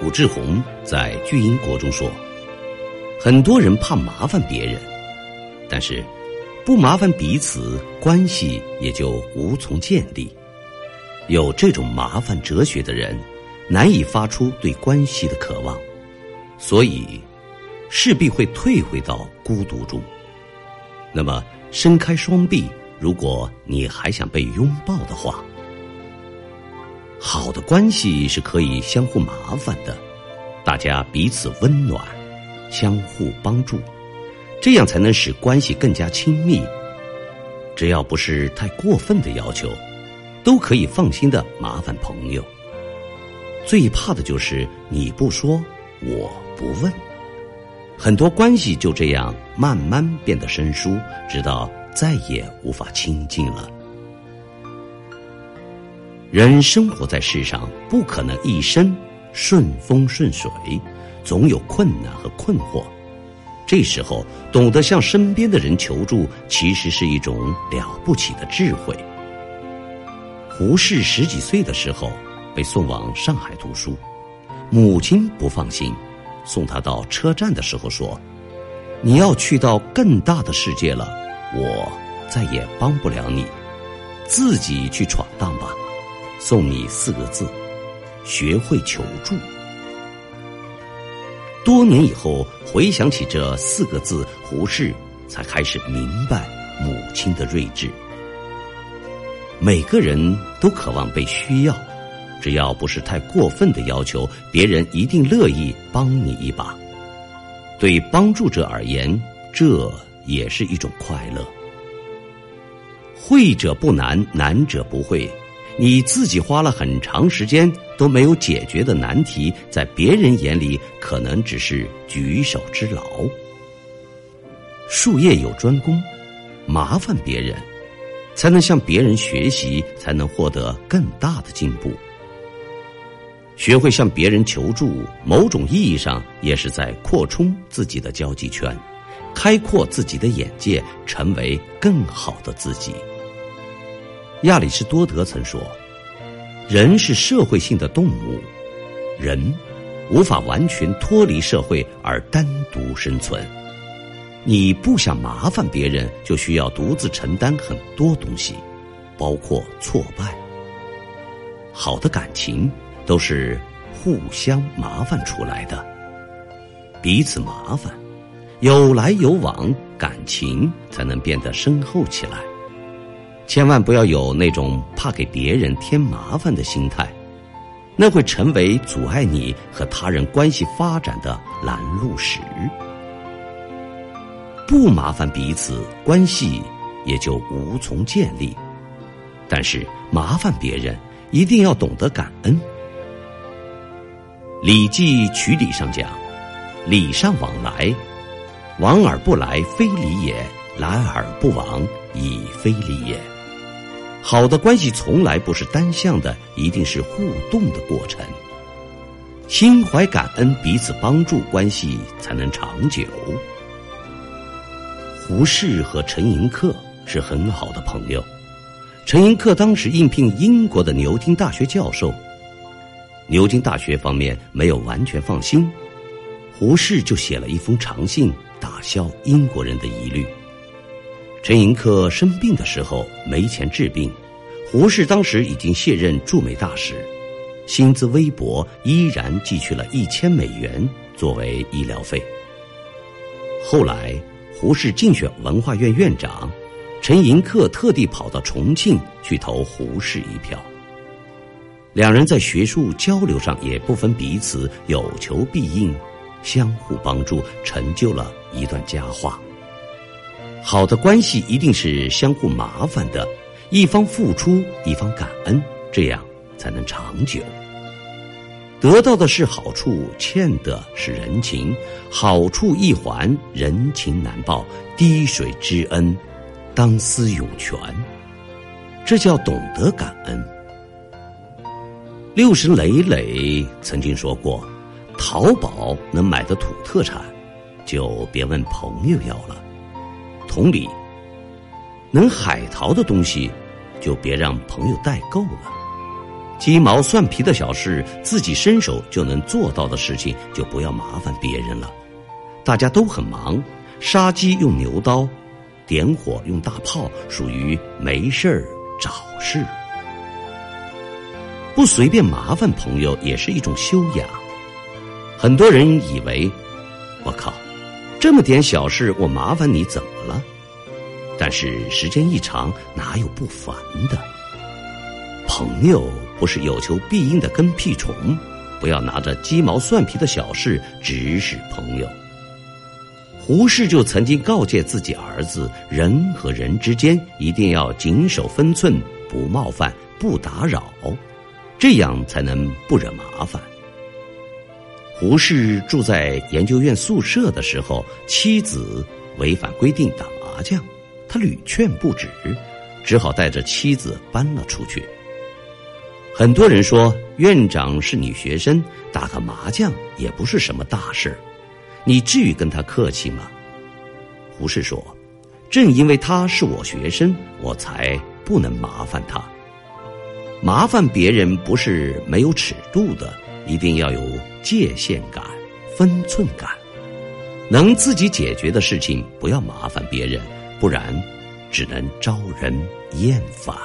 武志红在《巨婴国》中说：“很多人怕麻烦别人，但是不麻烦彼此，关系也就无从建立。有这种麻烦哲学的人，难以发出对关系的渴望，所以势必会退回到孤独中。那么，伸开双臂，如果你还想被拥抱的话。”好的关系是可以相互麻烦的，大家彼此温暖，相互帮助，这样才能使关系更加亲密。只要不是太过分的要求，都可以放心的麻烦朋友。最怕的就是你不说，我不问，很多关系就这样慢慢变得生疏，直到再也无法亲近了。人生活在世上，不可能一生顺风顺水，总有困难和困惑。这时候，懂得向身边的人求助，其实是一种了不起的智慧。胡适十几岁的时候被送往上海读书，母亲不放心，送他到车站的时候说：“你要去到更大的世界了，我再也帮不了你，自己去闯荡吧。”送你四个字：学会求助。多年以后回想起这四个字，胡适才开始明白母亲的睿智。每个人都渴望被需要，只要不是太过分的要求，别人一定乐意帮你一把。对帮助者而言，这也是一种快乐。会者不难，难者不会。你自己花了很长时间都没有解决的难题，在别人眼里可能只是举手之劳。术业有专攻，麻烦别人，才能向别人学习，才能获得更大的进步。学会向别人求助，某种意义上也是在扩充自己的交际圈，开阔自己的眼界，成为更好的自己。亚里士多德曾说：“人是社会性的动物，人无法完全脱离社会而单独生存。你不想麻烦别人，就需要独自承担很多东西，包括挫败。好的感情都是互相麻烦出来的，彼此麻烦，有来有往，感情才能变得深厚起来。”千万不要有那种怕给别人添麻烦的心态，那会成为阻碍你和他人关系发展的拦路石。不麻烦彼此，关系也就无从建立。但是麻烦别人，一定要懂得感恩。《礼记·曲礼》上讲：“礼尚往来，往而不来，非礼也；来而不往，亦非礼也。”好的关系从来不是单向的，一定是互动的过程。心怀感恩，彼此帮助，关系才能长久。胡适和陈寅恪是很好的朋友。陈寅恪当时应聘英国的牛津大学教授，牛津大学方面没有完全放心，胡适就写了一封长信，打消英国人的疑虑。陈寅恪生病的时候没钱治病，胡适当时已经卸任驻美大使，薪资微薄，依然寄去了一千美元作为医疗费。后来胡适竞选文化院院长，陈寅恪特地跑到重庆去投胡适一票。两人在学术交流上也不分彼此，有求必应，相互帮助，成就了一段佳话。好的关系一定是相互麻烦的，一方付出，一方感恩，这样才能长久。得到的是好处，欠的是人情，好处易还，人情难报。滴水之恩，当思涌泉。这叫懂得感恩。六十磊磊曾经说过：“淘宝能买的土特产，就别问朋友要了。”同理，能海淘的东西，就别让朋友代购了。鸡毛蒜皮的小事，自己伸手就能做到的事情，就不要麻烦别人了。大家都很忙，杀鸡用牛刀，点火用大炮，属于没事儿找事。不随便麻烦朋友也是一种修养。很多人以为，我靠，这么点小事我麻烦你怎么了？但是时间一长，哪有不烦的？朋友不是有求必应的跟屁虫，不要拿着鸡毛蒜皮的小事指使朋友。胡适就曾经告诫自己儿子：人和人之间一定要谨守分寸，不冒犯，不打扰。这样才能不惹麻烦。胡适住在研究院宿舍的时候，妻子违反规定打麻将，他屡劝不止，只好带着妻子搬了出去。很多人说，院长是女学生，打个麻将也不是什么大事你至于跟他客气吗？胡适说：“正因为他是我学生，我才不能麻烦他。”麻烦别人不是没有尺度的，一定要有界限感、分寸感。能自己解决的事情，不要麻烦别人，不然只能招人厌烦。